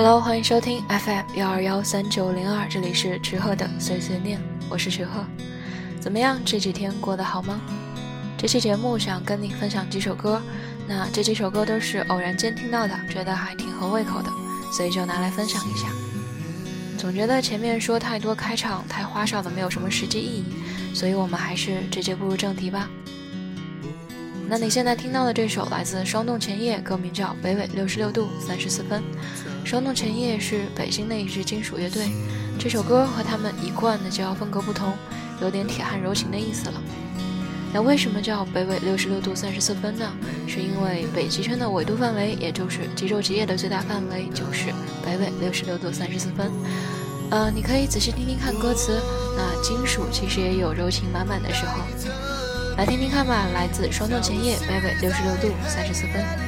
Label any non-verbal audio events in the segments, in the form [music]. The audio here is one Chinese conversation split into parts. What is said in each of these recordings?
Hello，欢迎收听 FM 幺二幺三九零二，这里是池鹤的碎碎念，我是池鹤。怎么样？这几天过得好吗？这期节目想跟你分享几首歌，那这几首歌都是偶然间听到的，觉得还挺合胃口的，所以就拿来分享一下。总觉得前面说太多开场太花哨的没有什么实际意义，所以我们还是直接步入正题吧。那你现在听到的这首来自霜冻前夜，歌名叫《北纬六十六度三十四分》。霜冻前夜是北京的一支金属乐队，这首歌和他们一贯的叫风格不同，有点铁汉柔情的意思了。那为什么叫北纬六十六度三十四分呢？是因为北极圈的纬度范围，也就是极昼极夜的最大范围，就是北纬六十六度三十四分。呃，你可以仔细听听看歌词，那金属其实也有柔情满满的时候。来听听看吧，来自双动前夜，北纬六十六度三十四分。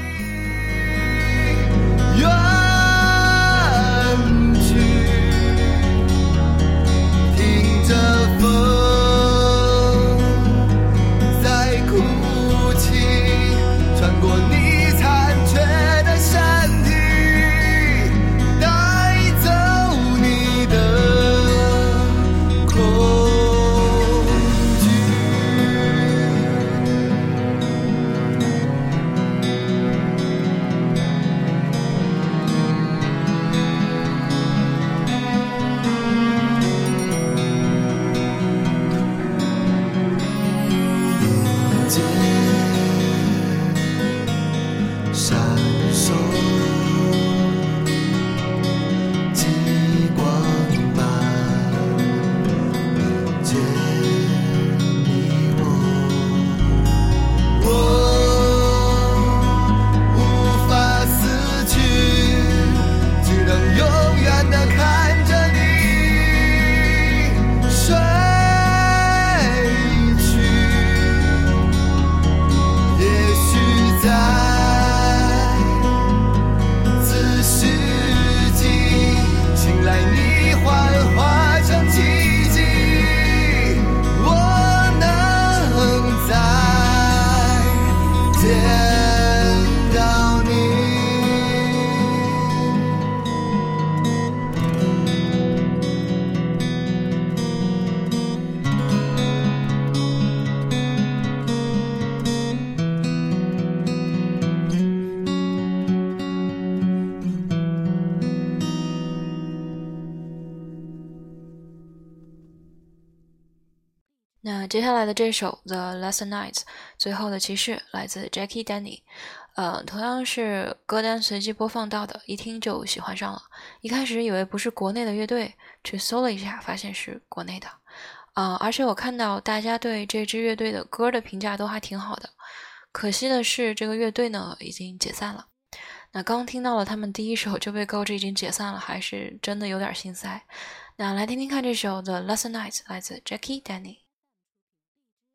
接下来的这首《The Last Night》最后的骑士来自 Jackie Danny，呃，同样是歌单随机播放到的，一听就喜欢上了。一开始以为不是国内的乐队，去搜了一下，发现是国内的。啊，而且我看到大家对这支乐队的歌的评价都还挺好的。可惜的是，这个乐队呢已经解散了。那刚听到了他们第一首就被告知已经解散了，还是真的有点心塞。那来听听看这首《The Last Night》来自 Jackie Danny。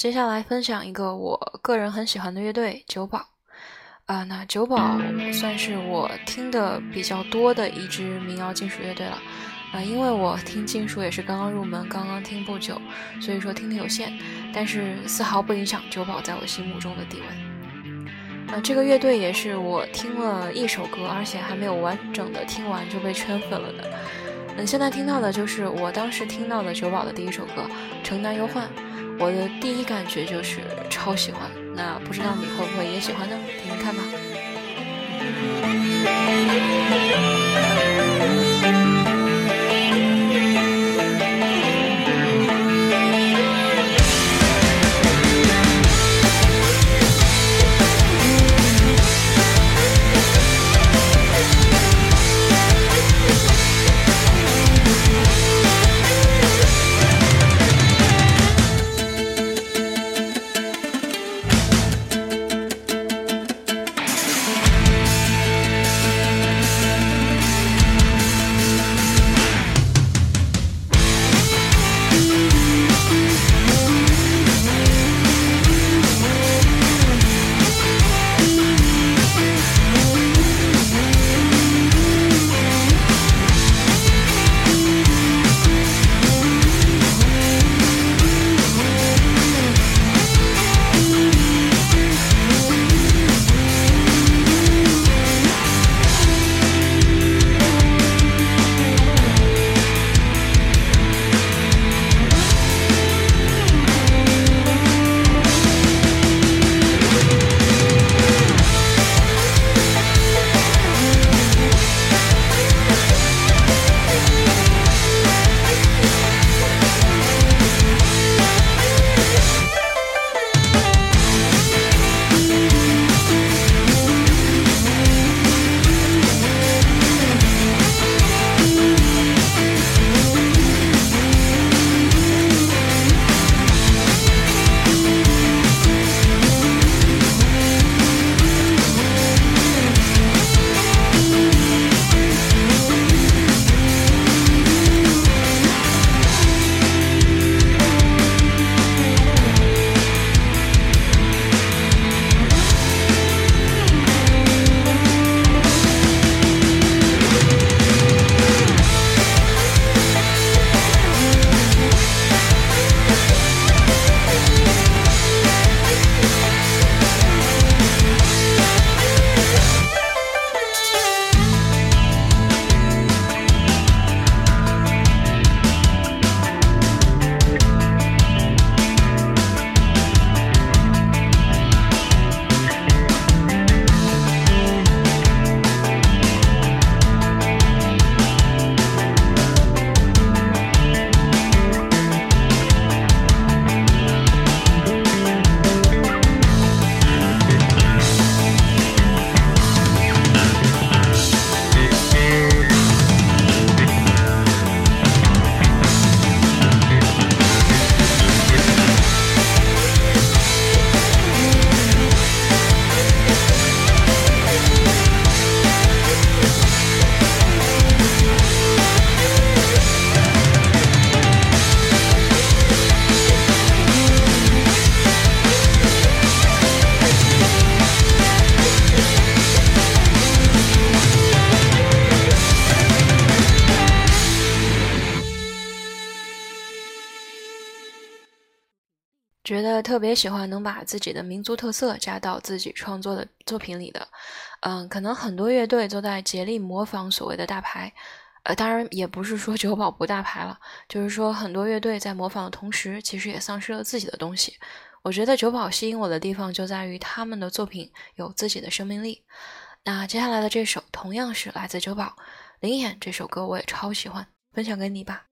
接下来分享一个我个人很喜欢的乐队——九宝。啊，那九宝算是我听的比较多的一支民谣金属乐队了。啊，因为我听金属也是刚刚入门，刚刚听不久，所以说听力有限，但是丝毫不影响九宝在我心目中的地位。啊，这个乐队也是我听了一首歌，而且还没有完整的听完就被圈粉了的。嗯，现在听到的就是我当时听到的九宝的第一首歌《城南忧患》，我的第一感觉就是超喜欢。那不知道你会不会也喜欢呢？听听看吧。觉得特别喜欢能把自己的民族特色加到自己创作的作品里的，嗯，可能很多乐队都在竭力模仿所谓的大牌，呃，当然也不是说九宝不大牌了，就是说很多乐队在模仿的同时，其实也丧失了自己的东西。我觉得九宝吸引我的地方就在于他们的作品有自己的生命力。那接下来的这首同样是来自九宝，《灵眼》这首歌我也超喜欢，分享给你吧。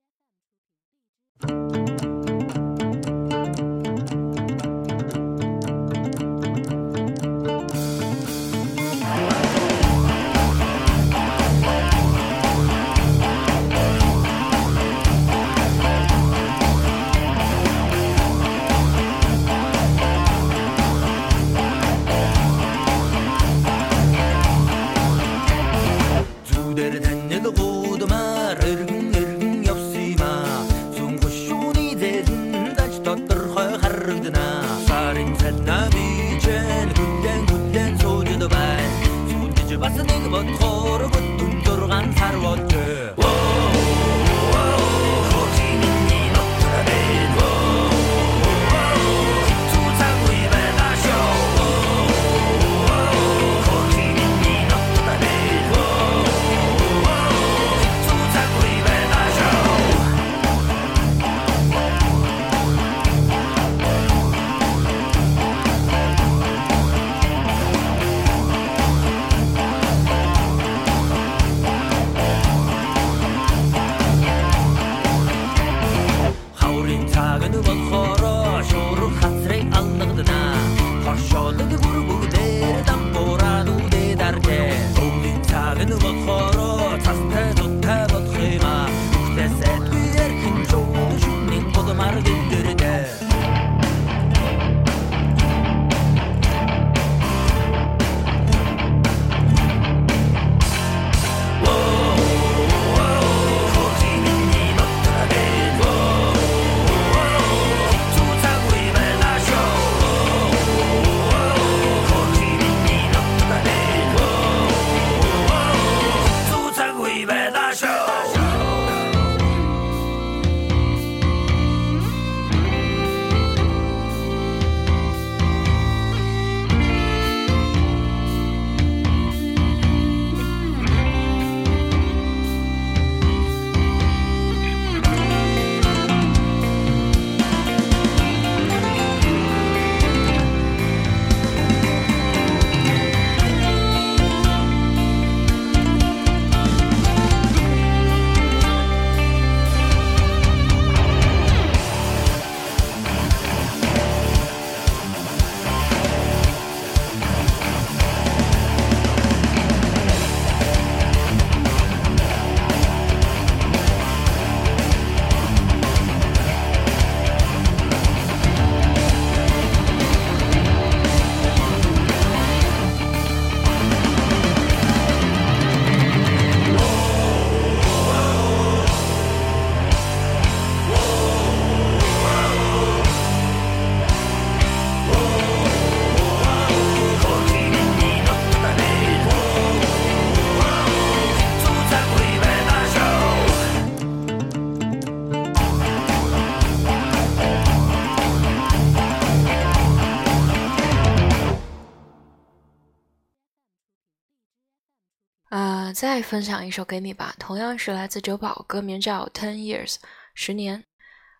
再分享一首给你吧，同样是来自九宝，歌名叫《Ten Years》，十年。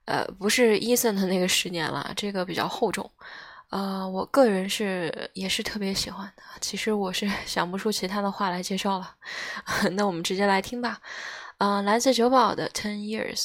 呃，不是 Eason 的那个十年了，这个比较厚重。呃，我个人是也是特别喜欢的。其实我是 [laughs] 想不出其他的话来介绍了，[laughs] 那我们直接来听吧。嗯，来自九宝的《Ten Years》。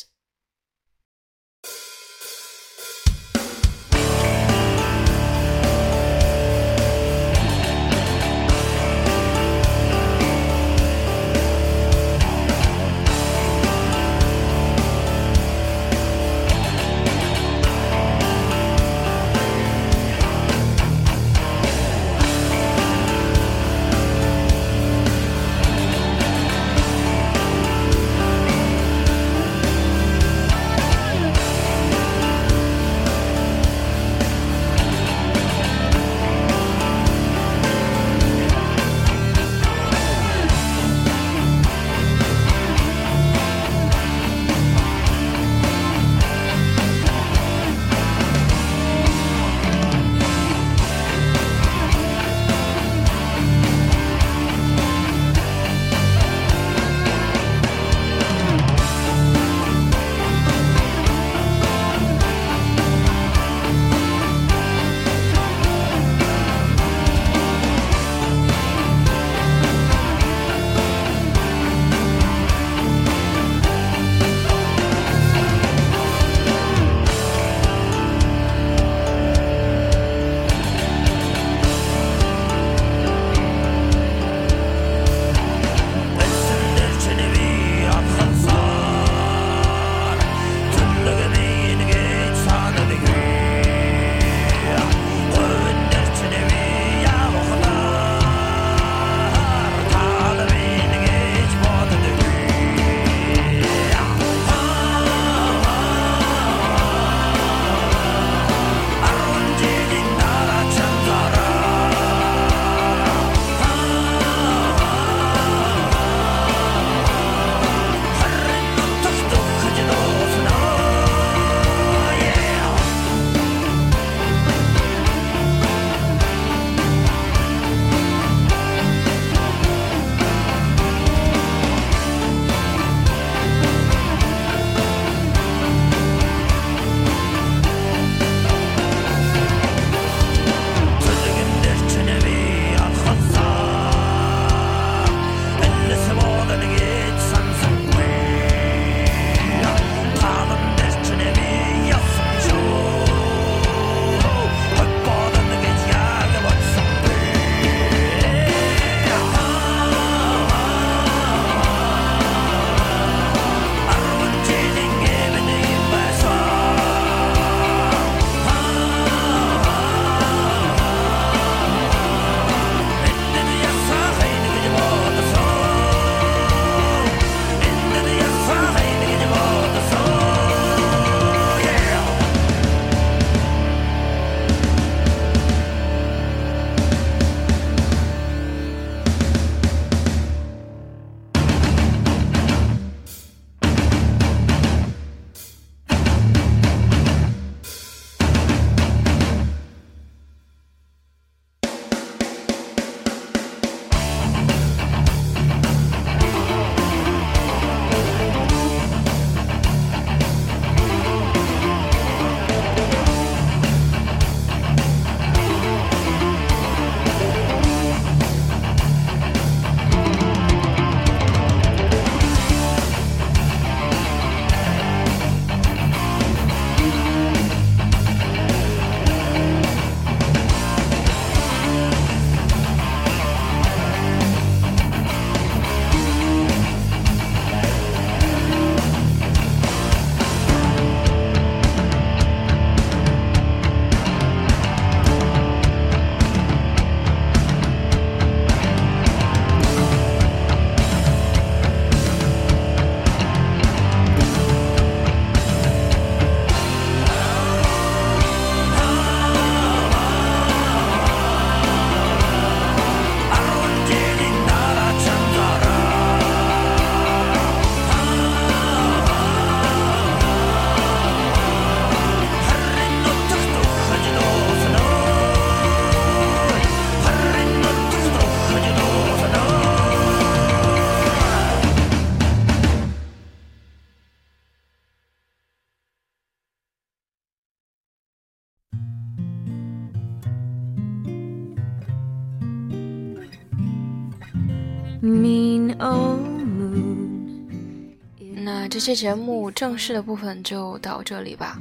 那这期节目正式的部分就到这里吧。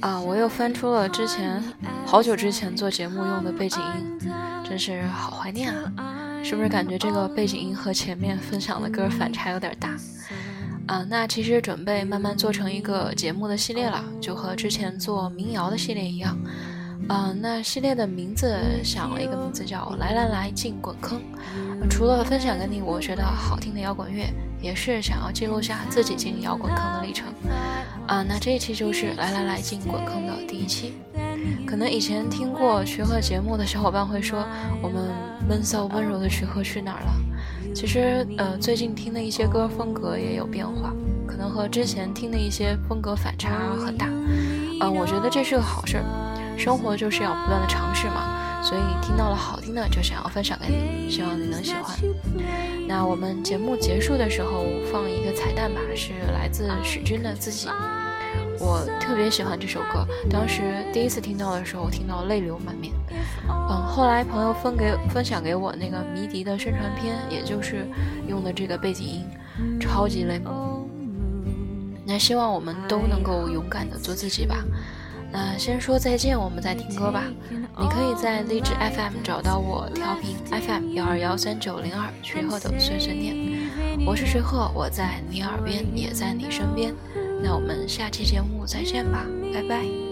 啊，我又翻出了之前好久之前做节目用的背景音，真是好怀念啊！是不是感觉这个背景音和前面分享的歌反差有点大？啊，那其实准备慢慢做成一个节目的系列了，就和之前做民谣的系列一样。啊，那系列的名字想了一个名字叫“来来来进滚坑”。除了分享给你我觉得好听的摇滚乐，也是想要记录下自己进摇滚坑的历程。啊，那这一期就是“来来来进滚坑”的第一期。可能以前听过徐鹤节目的小伙伴会说，我们闷骚温柔的徐鹤去哪儿了？其实，呃，最近听的一些歌风格也有变化，可能和之前听的一些风格反差很大。嗯，我觉得这是个好事儿，生活就是要不断的尝试嘛。所以听到了好听的就想要分享给你，希望你能喜欢。那我们节目结束的时候放一个彩蛋吧，是来自许君的《自己》。我特别喜欢这首歌，当时第一次听到的时候，我听到泪流满面。嗯，后来朋友分给分享给我那个迷笛的宣传片，也就是用的这个背景音，超级泪目。那希望我们都能够勇敢的做自己吧。那先说再见，我们再听歌吧。你可以在荔枝 FM 找到我，调频 FM 幺二幺三九零二，徐鹤的碎碎念。我是徐鹤，我在你耳边，也在你身边。那我们下期节目再见吧，拜拜。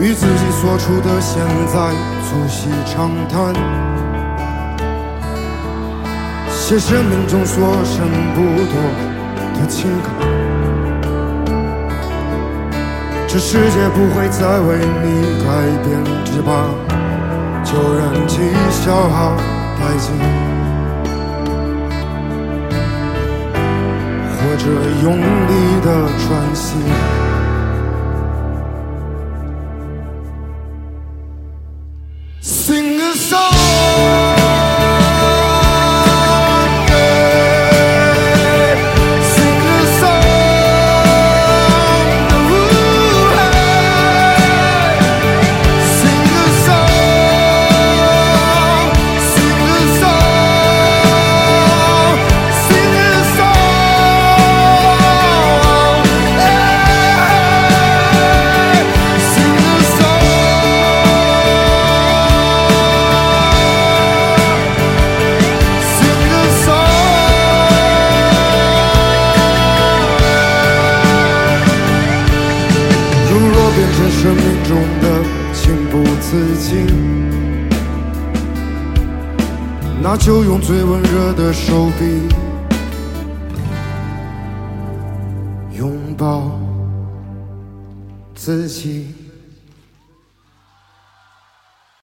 与自己所处的现在促膝长谈，写生命中所剩不多的情感。这世界不会再为你改变，只怕旧人记消耗殆尽，这用力的喘息。